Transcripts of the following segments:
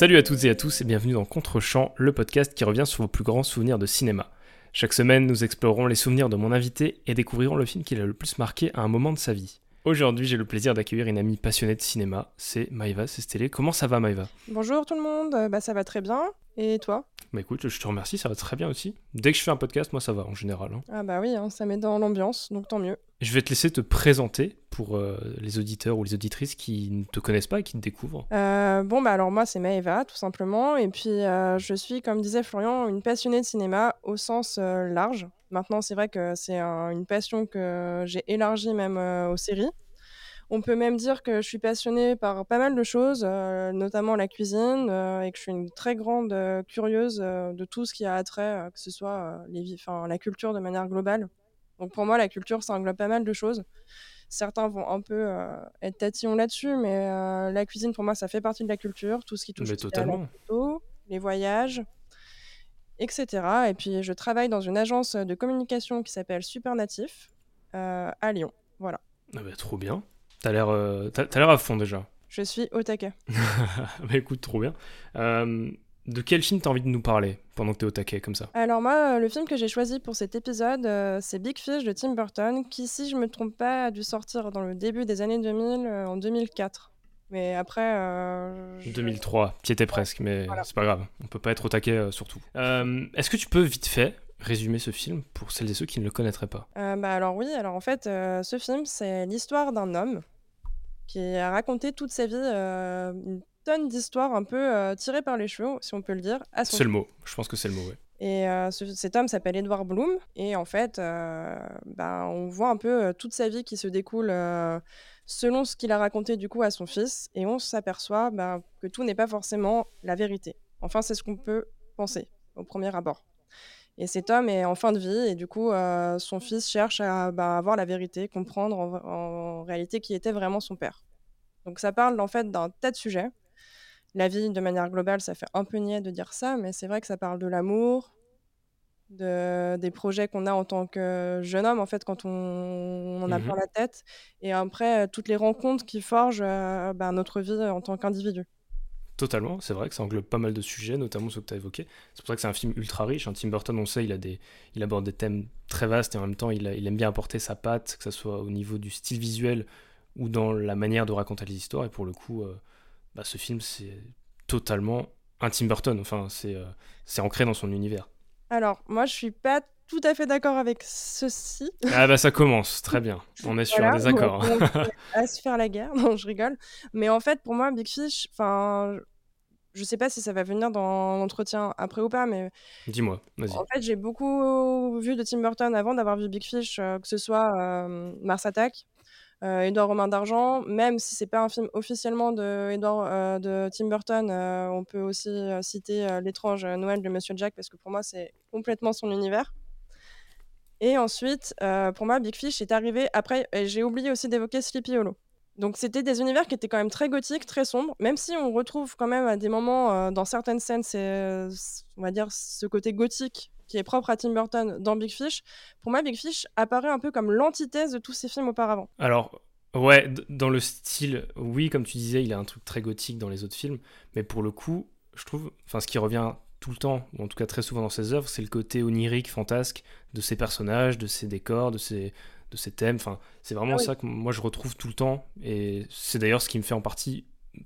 Salut à toutes et à tous et bienvenue dans Contre-champ, le podcast qui revient sur vos plus grands souvenirs de cinéma. Chaque semaine, nous explorerons les souvenirs de mon invité et découvrirons le film qui l'a le plus marqué à un moment de sa vie. Aujourd'hui, j'ai le plaisir d'accueillir une amie passionnée de cinéma, c'est Maïva Sestélé. Comment ça va Maïva? Bonjour tout le monde, Euh, bah ça va très bien. Et toi Bah écoute, je te remercie, ça va très bien aussi. Dès que je fais un podcast, moi ça va en général. hein. Ah bah oui, hein, ça met dans l'ambiance, donc tant mieux. Je vais te laisser te présenter pour euh, les auditeurs ou les auditrices qui ne te connaissent pas et qui te découvrent. Euh, bon bah alors moi c'est Maëva tout simplement, et puis euh, je suis comme disait Florian une passionnée de cinéma au sens large. Maintenant c'est vrai que c'est un- une passion que j'ai élargie même aux séries. On peut même dire que je suis passionnée par pas mal de choses, euh, notamment la cuisine, euh, et que je suis une très grande euh, curieuse de tout ce qui a attrait, que ce soit les la culture de manière globale. Donc pour moi, la culture, ça englobe pas mal de choses. Certains vont un peu être tatillons là-dessus, mais la cuisine, pour moi, ça fait partie de la culture. Tout ce qui touche à la photo, les voyages, etc. Et puis, je travaille dans une agence de communication qui s'appelle Supernatif à Lyon. Voilà. Ah bah trop bien. T'as l'air euh, t'as- t'as l'air à fond déjà. Je suis au taquet. bah écoute, trop bien. Euh, de quel film t'as envie de nous parler pendant que t'es au taquet comme ça? Alors moi, euh, le film que j'ai choisi pour cet épisode, euh, c'est Big Fish de Tim Burton, qui, si je me trompe pas, a dû sortir dans le début des années 2000, euh, en 2004. Mais après... euh, je- 2003, qui était presque, mais Voilà. c'est pas grave. On peut pas être au taquet euh, surtout. Euh, Est-ce que tu peux vite fait résumer ce film pour celles et ceux qui ne le connaîtraient pas Euh, bah alors oui, alors en fait, euh, ce film, c'est l'histoire d'un homme qui a raconté toute sa vie euh, une tonne d'histoires un peu tirées par les cheveux, si on peut le dire, à son C'est le mot. Je pense que c'est le mot. Et ce- cet homme s'appelle Edward Bloom. Et en fait, ben, on voit un peu toute sa vie qui se découle selon ce qu'il a raconté du coup à son fils. Et on s'aperçoit ben, que tout n'est pas forcément la vérité. Enfin, c'est ce qu'on peut penser au premier abord. Et cet homme est en fin de vie et du coup, euh, son fils cherche à ben, avoir la vérité, comprendre en, en réalité qui était vraiment son père. Donc ça parle en fait d'un tas de sujets. La vie, de manière globale, ça fait un peu niais de dire ça, mais c'est vrai que ça parle de l'amour, de, des projets qu'on a en tant que jeune homme, en fait, quand on, on en a Mhm. plein la tête, et après, toutes les rencontres qui forgent euh, ben, notre vie en tant qu'individu. Totalement, c'est vrai que ça englobe pas mal de sujets, notamment ceux que tu as évoqués. C'est pour ça que c'est un film ultra riche. Un Tim Burton, on sait, il, aborde des thèmes très vastes et en même temps, il, aime bien apporter sa patte, que ce soit au niveau du style visuel ou dans la manière de raconter les histoires. Et pour le coup, euh, bah, ce film, c'est totalement un Tim Burton. Enfin, euh, c'est ancré dans son univers. Alors, moi, je suis pas tout à fait d'accord avec ceci. Ah bah ça commence, très bien. On est sur un Voilà, désaccord. on- on est à se faire la guerre. Non, je rigole. Mais en fait, pour moi, Big Fish, enfin, je sais pas si ça va venir dans l'entretien après ou pas, mais Dis-moi, vas-y. En fait, j'ai beaucoup vu de Tim Burton avant d'avoir vu Big Fish, euh, que ce soit euh, Mars Attack, euh, Édouard Romain d'Argent, même si c'est pas un film officiellement de, Edouard, euh, de Tim Burton, on peut aussi citer L'étrange Noël de Monsieur Jack, parce que pour moi, c'est complètement son univers. Et ensuite, euh, pour moi, Big Fish est arrivé après, j'ai oublié aussi d'évoquer Sleepy Hollow. Donc c'était des univers qui étaient quand même très gothiques, très sombres, même si on retrouve quand même à des moments euh, dans certaines scènes, euh, on va dire, ce côté gothique qui est propre à Tim Burton dans Big Fish. Pour moi, Big Fish apparaît un peu comme l'antithèse de tous ces films auparavant. Alors, ouais, dans le style, oui, comme tu disais, il a un truc très gothique dans les autres films, mais pour le coup, je trouve, enfin, ce qui revient tout le temps, ou en tout cas très souvent dans ses œuvres, c'est le côté onirique, fantasque de ses personnages, de ses décors, de ses, de ses thèmes. Enfin, c'est vraiment Ah oui. ça que moi je retrouve tout le temps, et c'est d'ailleurs ce qui me fait en partie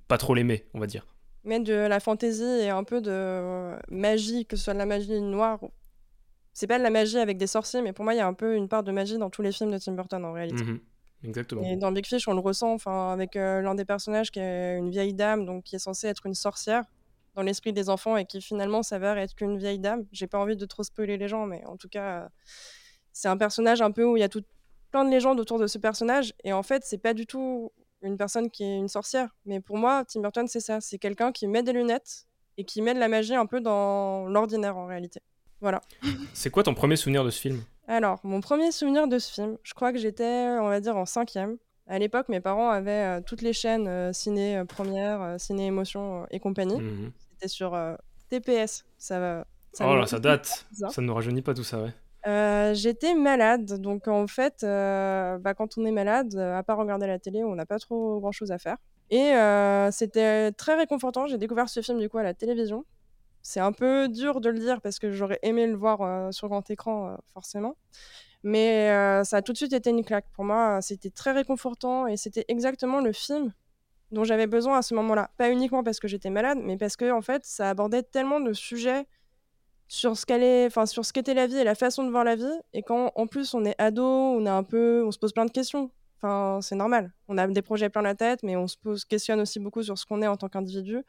pas trop l'aimer, on va dire. Mais de la fantaisie et un peu de euh, magie, que ce soit de la magie noire. ou- C'est pas de la magie avec des sorciers, mais pour moi, il y a un peu une part de magie dans tous les films de Tim Burton en réalité. Mhm. Exactement. Et dans Big Fish, on le ressent, enfin, avec euh, l'un des personnages qui est une vieille dame, donc qui est censée être une sorcière dans l'esprit des enfants et qui finalement s'avère être qu'une vieille dame. J'ai pas envie de trop spoiler les gens, mais en tout cas, euh, c'est un personnage un peu où il y a tout, plein de légendes autour de ce personnage. Et en fait, c'est pas du tout une personne qui est une sorcière. Mais pour moi, Tim Burton, c'est ça. C'est quelqu'un qui met des lunettes et qui met de la magie un peu dans l'ordinaire en réalité. Voilà. C'est quoi ton premier souvenir de ce film? Alors, mon premier souvenir de ce film, je crois que j'étais, on va dire, en cinquième. À l'époque, mes parents avaient euh, toutes les chaînes euh, ciné euh, première, ciné émotion et compagnie. Mhm. C'était sur TPS. Ça va. ça Oh me- là, ça date. Ça. Ça ne nous rajeunit pas tout ça, ouais. Euh, J'étais malade, donc en fait, euh, bah, quand on est malade, à part regarder la télé, on n'a pas trop grand chose à faire. Et c'était très réconfortant. J'ai découvert ce film, du coup, à la télévision. C'est un peu dur de le dire parce que j'aurais aimé le voir, sur grand écran, forcément. Mais ça a tout de suite été une claque. Pour moi, c'était très réconfortant et c'était exactement le film dont j'avais besoin à ce moment-là. Pas uniquement parce que j'étais malade, mais parce que en fait, ça abordait tellement de sujets sur ce qu'elle enfin sur ce qu'était la vie et la façon de voir la vie. Et quand en plus on est ado, on a un peu, on se pose plein de questions. Enfin, c'est normal. On a des projets plein la tête, mais on se pose, questionne aussi beaucoup sur ce qu'on est en tant qu'individu.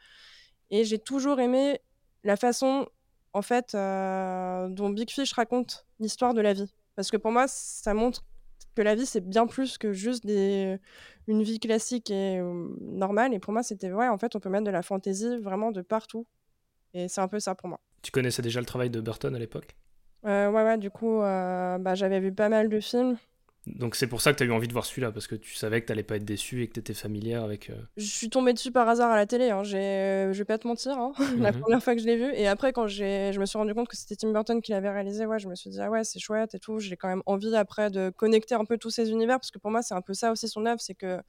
Et j'ai toujours aimé la façon, en fait, euh, dont Big Fish raconte l'histoire de la vie. Parce que pour moi, ça montre que la vie, c'est bien plus que juste des... une vie classique et euh, normale. Et pour moi, c'était, ouais, en fait, on peut mettre de la fantaisie vraiment de partout. Et c'est un peu ça pour moi. Tu connaissais déjà le travail de Burton à l'époque? Euh, Ouais, ouais, du coup, euh, bah, j'avais vu pas mal de films. Donc c'est pour ça que tu as eu envie de voir celui-là, parce que tu savais que tu pas être déçu et que tu étais familière avec... Euh, je suis tombée dessus par hasard à la télé, hein. je vais pas te mentir, hein. la mhm. première fois que je l'ai vu. Et après, quand je me suis rendu compte que c'était Tim Burton qui l'avait réalisé, ouais, je me suis dit, ah ouais, c'est chouette et tout. J'ai quand même envie après de connecter un peu tous ces univers, parce que pour moi, c'est un peu ça aussi son œuvre, c'est que,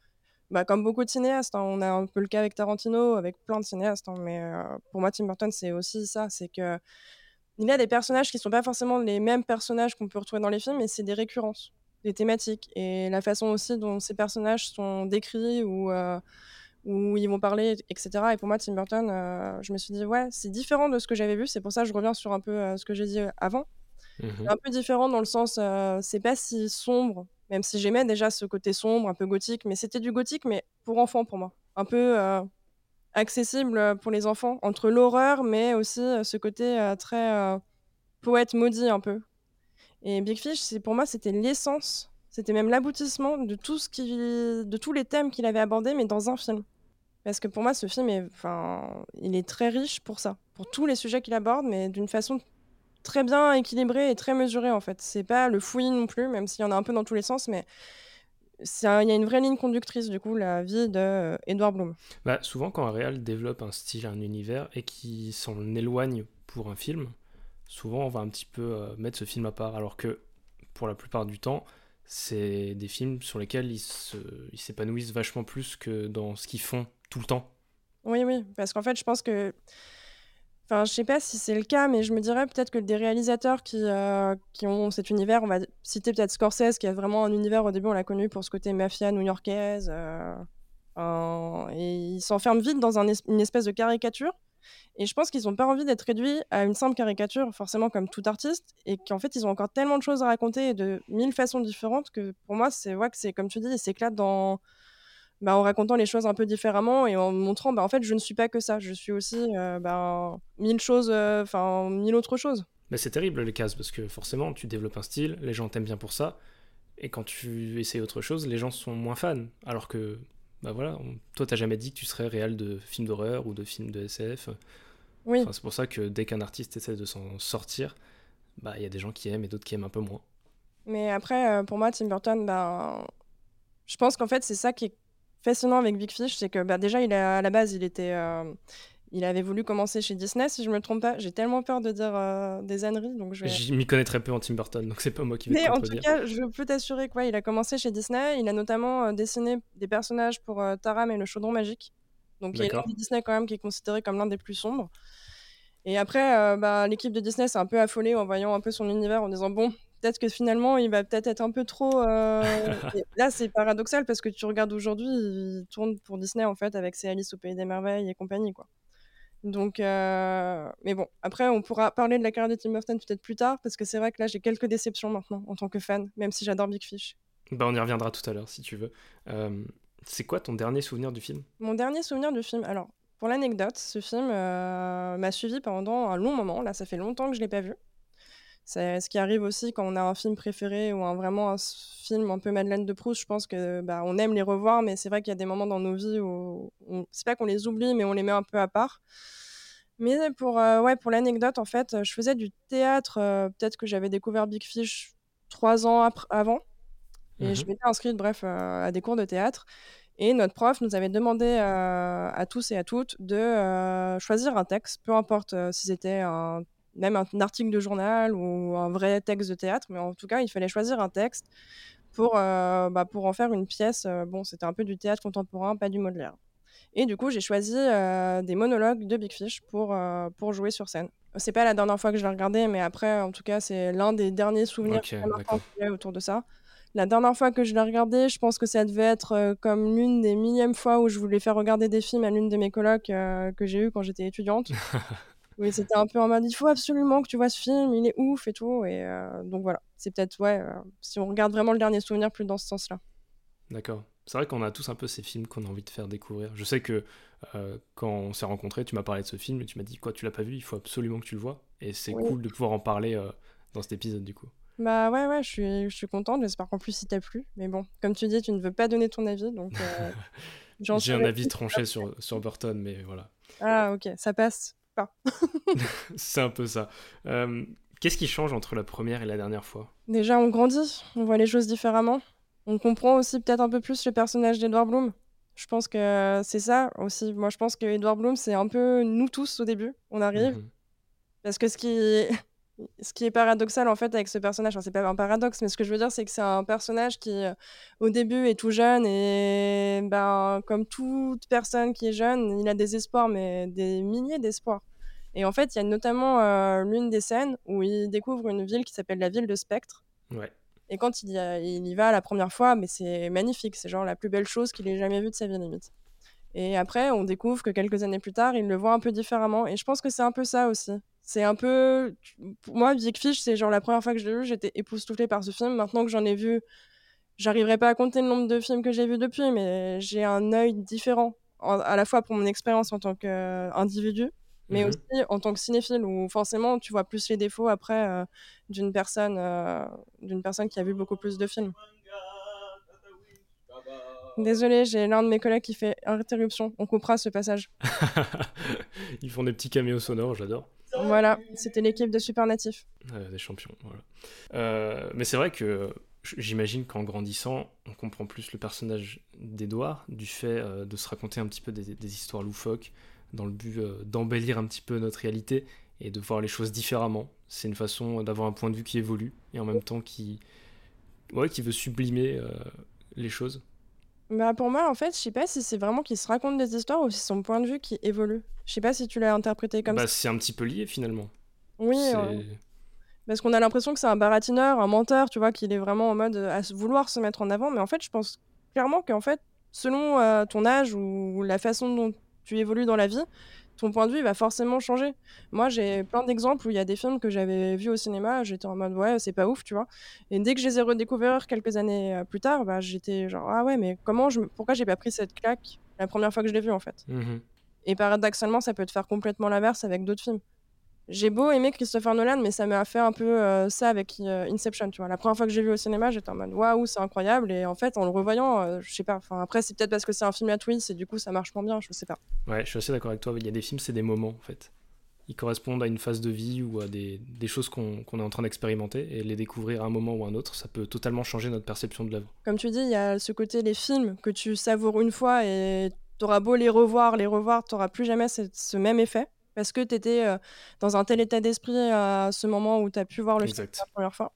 bah, comme beaucoup de cinéastes, hein, on a un peu le cas avec Tarantino, avec plein de cinéastes, mais euh, pour moi, Tim Burton, c'est aussi ça, c'est que il y a des personnages qui sont pas forcément les mêmes personnages qu'on peut retrouver dans les films, mais c'est des récurrences les thématiques et la façon aussi dont ces personnages sont décrits ou euh, où ils vont parler, etc. Et pour moi, Tim Burton, euh, je me suis dit, ouais, c'est différent de ce que j'avais vu. C'est pour ça que je reviens sur un peu euh, ce que j'ai dit avant. Mmh un peu différent dans le sens, c'est pas si sombre, même si j'aimais déjà ce côté sombre, un peu gothique, mais c'était du gothique, mais pour enfants pour moi. Un peu accessible pour les enfants, entre l'horreur, mais aussi ce côté très poète maudit un peu. Et Big Fish, c'est pour moi, c'était l'essence, c'était même l'aboutissement de tout ce qui, de tous les thèmes qu'il avait abordés, mais dans un film. Parce que pour moi, ce film est, il est très riche pour ça, pour tous les sujets qu'il aborde, mais d'une façon très bien équilibrée et très mesurée en fait. C'est pas le fouillis non plus, même s'il y en a un peu dans tous les sens, mais il y a une vraie ligne conductrice du coup, la vie de euh, Edward Bloom. Bah, souvent, quand un réal développe un style, un univers et qui s'en éloigne pour un film, souvent on va un petit peu euh, mettre ce film à part, alors que pour la plupart du temps, c'est des films sur lesquels ils, s'épanouissent vachement plus que dans ce qu'ils font tout le temps. Oui, oui, parce qu'en fait, je pense que. Enfin, je sais pas si c'est le cas, mais je me dirais peut-être que des réalisateurs qui, euh, ont cet univers, on va citer peut-être Scorsese, qui a vraiment un univers, au début, on l'a connu pour ce côté mafia new-yorkaise, euh, et il s'enferme vite dans une espèce de caricature. Et je pense qu'ils n'ont pas envie d'être réduits à une simple caricature, forcément comme tout artiste, et qu'en fait, ils ont encore tellement de choses à raconter de mille façons différentes que pour moi, c'est vrai que c'est comme tu dis, ils s'éclatent dans. Bah, en racontant les choses un peu différemment et en montrant, bah, en fait, je ne suis pas que ça, je suis aussi euh, bah, mille choses, euh, enfin, mille autres choses. Mais c'est terrible les cases parce que forcément, tu développes un style, les gens t'aiment bien pour ça, et quand tu essayes autre chose, les gens sont moins fans. Alors que bah voilà, on... toi t'as jamais dit que tu serais réel de films d'horreur ou de films de SF. Oui. c'est pour ça que dès qu'un artiste essaie de s'en sortir, bah il y a des gens qui aiment et d'autres qui aiment un peu moins. Mais après, euh, pour moi, Tim Burton, bah, je pense qu'en fait c'est ça qui est fascinant avec Big Fish, c'est que bah, déjà il a, à la base il était euh, il avait voulu commencer chez Disney, si je me trompe pas. J'ai tellement peur de dire euh, des âneries, donc je. Je m'y connais très peu en Tim Burton, donc c'est pas moi qui vais. Mais en tout cas, je peux t'assurer qu'il a commencé chez Disney. Il a notamment euh, dessiné des personnages pour euh, Taram et le Chaudron Magique. Donc il y a Disney quand même qui est considéré comme l'un des plus sombres. Et après, bah, l'équipe de Disney s'est un peu affolée en voyant un peu son univers, en disant bon, peut-être que finalement, il va peut-être être un peu trop. là, c'est paradoxal parce que tu regardes aujourd'hui, il tourne pour Disney en fait avec ses Alice au pays des merveilles et compagnie, quoi. Donc, euh, mais bon, après, on pourra parler de la carrière de Tim Burton peut-être plus tard, parce que c'est vrai que là, j'ai quelques déceptions maintenant en tant que fan, même si j'adore Big Fish. Bah, on y reviendra tout à l'heure si tu veux. Euh, c'est quoi ton dernier souvenir du film? Mon dernier souvenir du film, alors, pour l'anecdote, ce film euh, m'a suivi pendant un long moment. Là, ça fait longtemps que je l'ai pas vu. C'est ce qui arrive aussi quand on a un film préféré ou un, vraiment un film un peu Madeleine de Proust. Je pense que bah, on aime les revoir, mais c'est vrai qu'il y a des moments dans nos vies où on... c'est pas qu'on les oublie, mais on les met un peu à part. Mais pour, euh, ouais, pour l'anecdote, en fait, je faisais du théâtre. Euh, peut-être que j'avais découvert Big Fish trois ans avant. Et je mmh m'étais inscrite, bref, euh, à des cours de théâtre. Et notre prof nous avait demandé à tous et à toutes de choisir un texte, peu importe si c'était un même un article de journal ou un vrai texte de théâtre, mais en tout cas, il fallait choisir un texte pour, euh, bah, pour en faire une pièce. Euh, bon, c'était un peu du théâtre contemporain, pas du Baudelaire. Et du coup, j'ai choisi des monologues de Big Fish pour, pour jouer sur scène. C'est pas la dernière fois que je l'ai regardé, mais après, en tout cas, c'est l'un des derniers souvenirs Ok, marquants d'accord. que j'ai autour de ça. La dernière fois que je l'ai regardé, je pense que ça devait être euh, comme l'une des millièmes fois où je voulais faire regarder des films à l'une de mes colocs euh, que j'ai eu quand j'étais étudiante. Oui, c'était un peu en mode il faut absolument que tu vois ce film, il est ouf et tout. Et euh, donc voilà, c'est peut-être, ouais, euh, si on regarde vraiment le dernier souvenir, plus dans ce sens-là. D'accord. C'est vrai qu'on a tous un peu ces films qu'on a envie de faire découvrir. Je sais que euh, quand on s'est rencontrés, tu m'as parlé de ce film et tu m'as dit quoi, tu l'as pas vu, il faut absolument que tu le vois. Et c'est Oui. cool de pouvoir en parler dans cet épisode du coup. Bah ouais, ouais, je suis, je suis contente. J'espère qu'en plus il t'a plu. Mais bon, comme tu dis, tu ne veux pas donner ton avis, donc J'ai un avis tranché sur, sur Burton, mais voilà. Ah ok, ça passe pas. C'est un peu ça. Euh, Qu'est-ce qui change entre la première et la dernière fois? Déjà, on grandit, on voit les choses différemment. On comprend aussi peut-être un peu plus le personnage d'Edward Bloom. Je pense que c'est ça aussi. Moi, je pense que Edward Bloom, c'est un peu nous tous au début. On arrive. Mhm. Parce que ce qui. Ce qui est paradoxal, en fait, avec ce personnage, enfin, c'est pas un paradoxe, mais ce que je veux dire, c'est que c'est un personnage qui, euh, au début, est tout jeune et, ben, comme toute personne qui est jeune, il a des espoirs, mais des milliers d'espoirs. Et en fait, il y a notamment euh, l'une des scènes où il découvre une ville qui s'appelle la ville de Spectre. Ouais. Et quand il y, a- il y va la première fois, mais c'est magnifique, c'est genre la plus belle chose qu'il ait jamais vue de sa vie limite. Et après, on découvre que quelques années plus tard, il le voit un peu différemment. Et je pense que c'est un peu ça aussi. C'est un peu. Pour moi, Big Fish, c'est genre la première fois que je l'ai vu, j'étais époustouflée par ce film. Maintenant que j'en ai vu, j'arriverai pas à compter le nombre de films que j'ai vus depuis, mais j'ai un œil différent. En- à la fois pour mon expérience en tant qu'individu, mais Mhm. aussi en tant que cinéphile, où forcément tu vois plus les défauts après euh, d'une personne, euh, d'une personne qui a vu beaucoup plus de films. Désolée, j'ai l'un de mes collègues qui fait interruption. On coupera ce passage. Ils font des petits caméos sonores, j'adore. Voilà, c'était l'équipe de Supernatif. Euh, des champions, voilà. Euh, mais c'est vrai que j'imagine qu'en grandissant, on comprend plus le personnage d'Edouard, du fait euh, de se raconter un petit peu des, des histoires loufoques, dans le but euh, d'embellir un petit peu notre réalité et de voir les choses différemment. C'est une façon d'avoir un point de vue qui évolue et en même temps qui, ouais, qui veut sublimer euh, les choses. Bah pour moi, en fait, je sais pas si c'est vraiment qu'il se raconte des histoires ou si c'est son point de vue qui évolue. Je sais pas si tu l'as interprété comme Bah, ça. c'est un petit peu lié finalement. Oui, euh, parce qu'on a l'impression que c'est un baratineur, un menteur, tu vois, qu'il est vraiment en mode euh, à vouloir se mettre en avant. Mais en fait, je pense clairement qu'en fait, selon euh, ton âge ou la façon dont tu évolues dans la vie, ton point de vue il va forcément changer. Moi, j'ai plein d'exemples où il y a des films que j'avais vus au cinéma, j'étais en mode ouais, c'est pas ouf, tu vois. Et dès que je les ai redécouverts quelques années euh, plus tard, bah, j'étais genre ah ouais, mais comment je, pourquoi j'ai pas pris cette claque la première fois que je l'ai vu en fait? Mhm. Et paradoxalement, ça peut te faire complètement l'inverse avec d'autres films. J'ai beau aimer Christopher Nolan, mais ça m'a fait un peu euh, ça avec euh, Inception, tu vois. La première fois que j'ai vu au cinéma, j'étais en mode waouh, c'est incroyable. Et en fait, en le revoyant, euh, je sais pas. Enfin, après, c'est peut-être parce que c'est un film à twist et du coup, ça marche moins bien, je sais pas. Ouais, je suis assez d'accord avec toi. Il y a des films, c'est des moments en fait. Ils correspondent à une phase de vie ou à des, des choses qu'on est en train d'expérimenter et les découvrir à un moment ou à un autre, ça peut totalement changer notre perception de l'œuvre. Comme tu dis, il y a ce côté, les films que tu savoures une fois et t'auras beau les revoir, les revoir, t'auras plus jamais ce, ce même effet. Parce que t'étais euh, dans un tel état d'esprit à ce moment où t'as pu voir le film Exact. la première fois.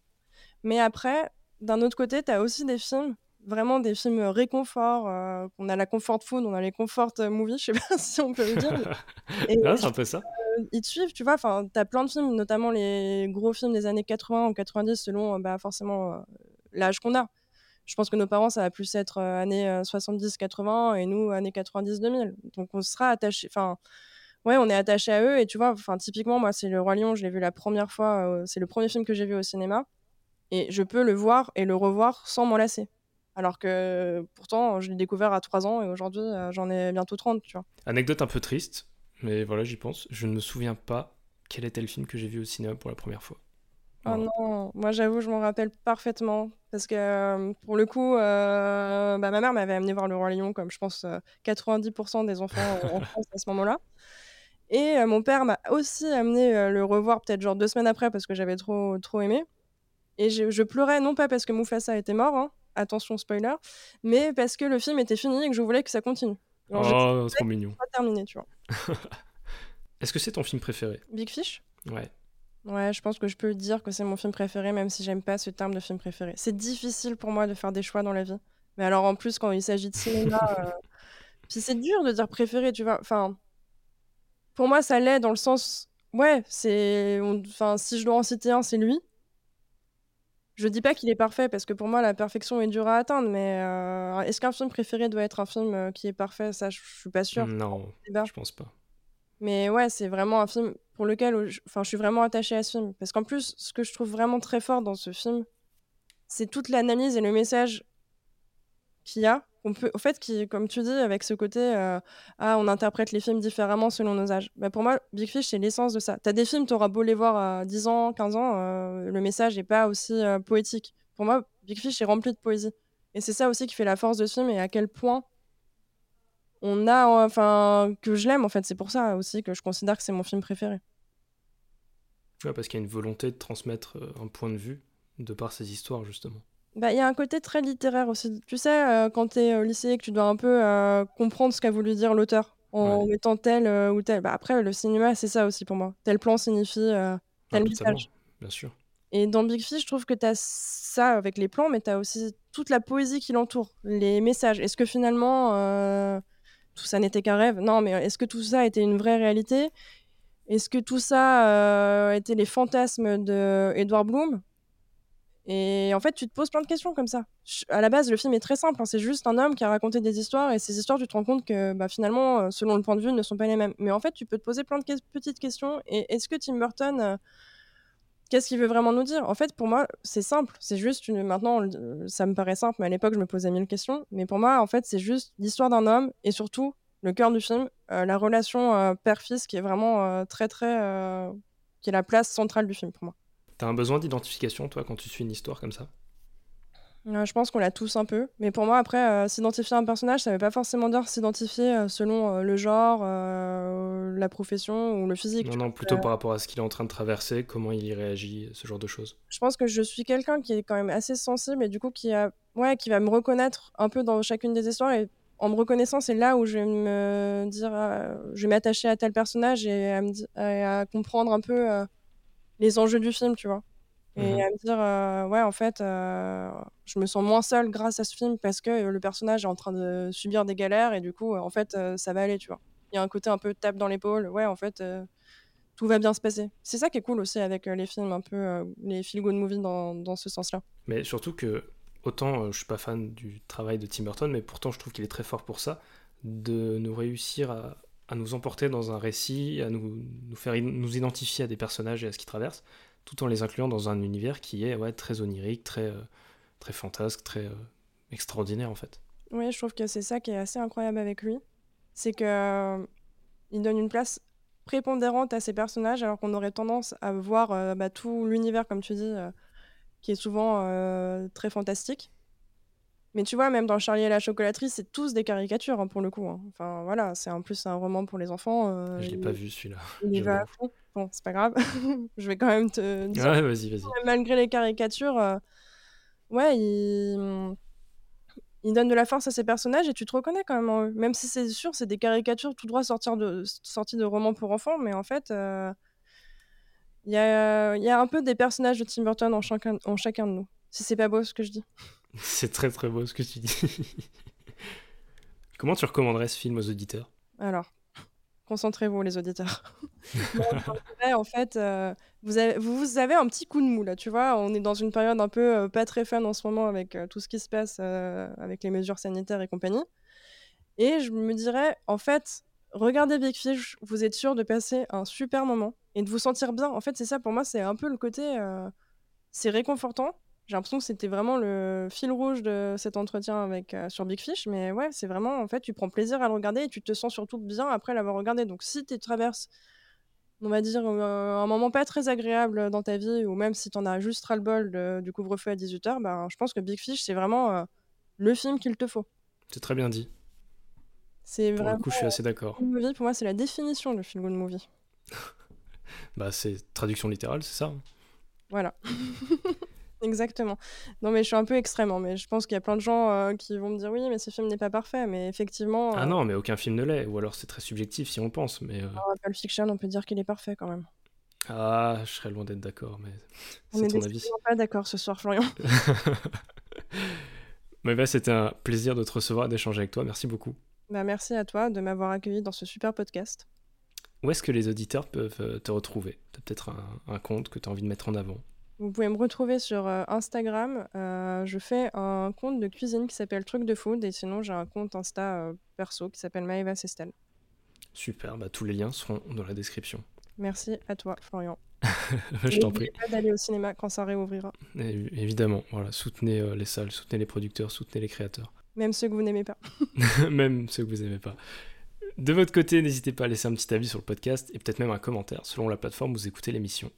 Mais après, d'un autre côté, t'as aussi des films, vraiment des films réconfort. euh, on a la comfort food, on a les comfort movies, je sais pas si on peut le dire. C'est un peu ça. ils te suivent, tu vois. Enfin, t'as plein de films, notamment les gros films des années 80 ou 90, selon euh, bah, forcément euh, l'âge qu'on a. Je pense que nos parents, ça va plus être euh, années 70-80 et nous, années 90-2000. Donc, on sera attaché. Enfin, ouais, on est attaché à eux. Et tu vois, enfin, typiquement, moi, c'est Le Roi Lion, je l'ai vu la première fois. euh, c'est le premier film que j'ai vu au cinéma. Et je peux le voir et le revoir sans m'en lasser. Alors que pourtant, je l'ai découvert à 3 ans et aujourd'hui, euh, j'en ai bientôt 30, tu vois. Anecdote un peu triste, mais voilà, j'y pense. Je ne me souviens pas quel était le film que j'ai vu au cinéma pour la première fois. Oh Voilà. non, moi j'avoue, je m'en rappelle parfaitement. Parce que euh, pour le coup, euh, bah, ma mère m'avait amené voir Le Roi Lion, comme je pense euh, 90% des enfants en en France à ce moment-là. Et euh, mon père m'a aussi amené euh, le revoir peut-être genre deux semaines après parce que j'avais trop, trop aimé. Et je, je pleurais non pas parce que Mufasa était mort, hein, attention spoiler, mais parce que le film était fini et que je voulais que ça continue. Genre, Oh, trop mignon. pas terminé, tu vois. Est-ce que c'est ton film préféré? Big Fish? Ouais. Ouais, je pense que je peux dire que c'est mon film préféré, même si j'aime pas ce terme de film préféré. C'est difficile pour moi de faire des choix dans la vie. Mais alors en plus, quand il s'agit de cinéma, euh, Puis c'est dur de dire préféré, tu vois? Enfin, pour moi, ça l'est dans le sens ouais, c'est enfin, si je dois en citer un, c'est lui. Je dis pas qu'il est parfait parce que pour moi la perfection est dure à atteindre, mais heu, est-ce qu'un film préféré doit être un film, heu, qui est parfait? Ça, je suis pas sûre. Non, je pense pas. Mais ouais, c'est vraiment un film pour lequel, enfin, je suis vraiment attachée à ce film. Parce qu'en plus, ce que je trouve vraiment très fort dans ce film, c'est toute l'analyse et le message qu'il y a. On peut, au fait, comme tu dis, avec ce côté, euh, ah, on interprète les films différemment selon nos âges. Bah, pour moi, Big Fish, c'est l'essence de ça. T'as des films, t'auras beau les voir à 10 ans, 15 ans, euh, le message n'est pas aussi euh, poétique. Pour moi, Big Fish est rempli de poésie. Et c'est ça aussi qui fait la force de ce film et à quel point on a, enfin, que je l'aime en fait. C'est pour ça aussi que je considère que c'est mon film préféré. Ouais, parce qu'il y a une volonté de transmettre un point de vue de par ces histoires, justement. Bah, il y a un côté très littéraire aussi. Tu sais, euh, quand tu es au lycée et que tu dois un peu euh, comprendre ce qu'a voulu dire l'auteur en mettant tel euh, ou tel. Bah, après, le cinéma, c'est ça aussi pour moi. Tel plan signifie tel message. bien sûr. Et dans Big Fish, je trouve que tu as ça avec les plans, mais tu as aussi toute la poésie qui l'entoure, les messages. Est-ce que finalement, tout ça n'était qu'un rêve? Non, mais est-ce que tout ça était une vraie réalité? Est-ce que tout ça était les fantasmes de Edward Bloom? Et en fait, tu te poses plein de questions comme ça. À la base, le film est très simple. Hein. c'est juste un homme qui a raconté des histoires et ces histoires, tu te rends compte que bah, finalement, euh, selon le point de vue, ne sont pas les mêmes. Mais en fait, tu peux te poser plein de petites questions. Et est-ce que Tim Burton, euh, qu'est-ce qu'il veut vraiment nous dire? En fait, pour moi, c'est simple. C'est juste. Maintenant, ça me paraît simple, mais à l'époque, je me posais mille questions. Mais pour moi, en fait, c'est juste l'histoire d'un homme et surtout le cœur du film, euh, la relation père-fils qui est vraiment très, très. qui est la place centrale du film pour moi. T'as un besoin d'identification, toi, quand tu suis une histoire comme ça? Je pense qu'on l'a tous un peu. Mais pour moi, après, euh, s'identifier à un personnage, ça veut pas forcément dire s'identifier euh, selon euh, le genre, la profession ou le physique. Non, non, plutôt par rapport à ce qu'il est en train de traverser, comment il y réagit, ce genre de choses. Je pense que je suis quelqu'un qui est quand même assez sensible et du coup qui, a... ouais, qui va me reconnaître un peu dans chacune des histoires. Et en me reconnaissant, c'est là où je vais me dire, je vais m'attacher à tel personnage et à, me à comprendre un peu les enjeux du film, tu vois. Et mmh à me dire, euh, ouais, en fait, euh, je me sens moins seule grâce à ce film parce que le personnage est en train de subir des galères et du coup, en fait, euh, ça va aller, tu vois. Il y a un côté un peu tape dans l'épaule, ouais, en fait, tout va bien se passer. C'est ça qui est cool aussi avec les films, un peu les feel-good movies dans, dans ce sens-là. Mais surtout que, autant je suis pas fan du travail de Tim Burton, mais pourtant je trouve qu'il est très fort pour ça, de nous réussir à, à nous emporter dans un récit, à nous, faire nous identifier à des personnages et à ce qu'ils traversent, tout en les incluant dans un univers qui est ouais, très onirique, très, euh, très fantasque, très euh, extraordinaire en fait. Oui, je trouve que c'est ça qui est assez incroyable avec lui. C'est que euh, il donne une place prépondérante à ces personnages alors qu'on aurait tendance à voir bah, tout l'univers, comme tu dis, qui est souvent très fantastique. Mais tu vois, même dans Charlie et la chocolaterie, c'est tous des caricatures hein, pour le coup. Hein. Enfin voilà, c'est en plus un roman pour les enfants. Euh, je l'ai pas vu celui-là. Il va à fond. Bon, c'est pas grave. je vais quand même te dire. Ouais, vas-y, vas-y. Malgré les caricatures, euh, ouais, il... il... donne de la force à ses personnages et tu te reconnais quand même en eux. Même si c'est sûr, c'est des caricatures tout droit sortir de... sorties de romans pour enfants, mais en fait, euh, il y, a... y a un peu des personnages de Tim Burton en chacun, en chacun de nous. Si c'est pas beau ce que je dis. C'est très très beau ce que tu dis. Comment tu recommanderais ce film aux auditeurs? Alors, concentrez-vous les auditeurs. en fait, euh, vous, avez, vous, avez, un petit coup de mou là, tu vois. On est dans une période un peu euh, pas très fun en ce moment avec euh, tout ce qui se passe avec les mesures sanitaires et compagnie. Et je me dirais, en fait, regardez Big Fish, vous êtes sûr de passer un super moment et de vous sentir bien. En fait, c'est ça pour moi, c'est un peu le côté, c'est réconfortant j'ai l'impression que c'était vraiment le fil rouge de cet entretien avec, euh, sur Big Fish. Mais ouais, c'est vraiment, en fait, tu prends plaisir à le regarder et tu te sens surtout bien après l'avoir regardé. Donc si tu traverses, on va dire, euh, un moment pas très agréable dans ta vie, ou même si tu en as juste ras-le-bol du couvre-feu à 18h, ben, je pense que Big Fish, c'est vraiment euh, le film qu'il te faut. C'est très bien dit. C'est pour le coup, je suis assez d'accord. Pour moi, c'est la définition du film good movie. bah, c'est traduction littérale, c'est ça. Hein. Voilà. Exactement. Non, mais je suis un peu extrême, hein, mais je pense qu'il y a plein de gens euh, qui vont me dire oui, mais ce film n'est pas parfait, mais effectivement. Ah euh, non, mais aucun film ne l'est, ou alors c'est très subjectif si on pense, mais. Euh... Pulp Fiction, on peut dire qu'il est parfait quand même. Ah, je serais loin d'être d'accord, mais c'est ton avis. On pas d'accord ce soir, Florian. mais bah, c'était un plaisir de te recevoir, d'échanger avec toi. Merci beaucoup. Bah, merci à toi de m'avoir accueilli dans ce super podcast. Où est-ce que les auditeurs peuvent te retrouver? Tu as peut-être un, compte que tu as envie de mettre en avant? Vous pouvez me retrouver sur Instagram. je fais un compte de cuisine qui s'appelle Truc de Food et sinon j'ai un compte Insta perso qui s'appelle Maeva Sestel. Super, bah, tous les liens seront dans la description. Merci à toi, Florian. je t'en prie. pas d'aller au cinéma quand ça réouvrira. évidemment, voilà, soutenez euh, les salles, soutenez les producteurs, soutenez les créateurs. Même ceux que vous n'aimez pas. même ceux que vous n'aimez pas. De votre côté, n'hésitez pas à laisser un petit avis sur le podcast et peut-être même un commentaire selon la plateforme où vous écoutez l'émission.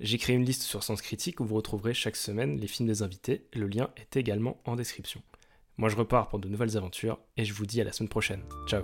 J'ai créé une liste sur Sens Critique où vous retrouverez chaque semaine les films des invités. Le lien est également en description. Moi je repars pour de nouvelles aventures et je vous dis à la semaine prochaine. Ciao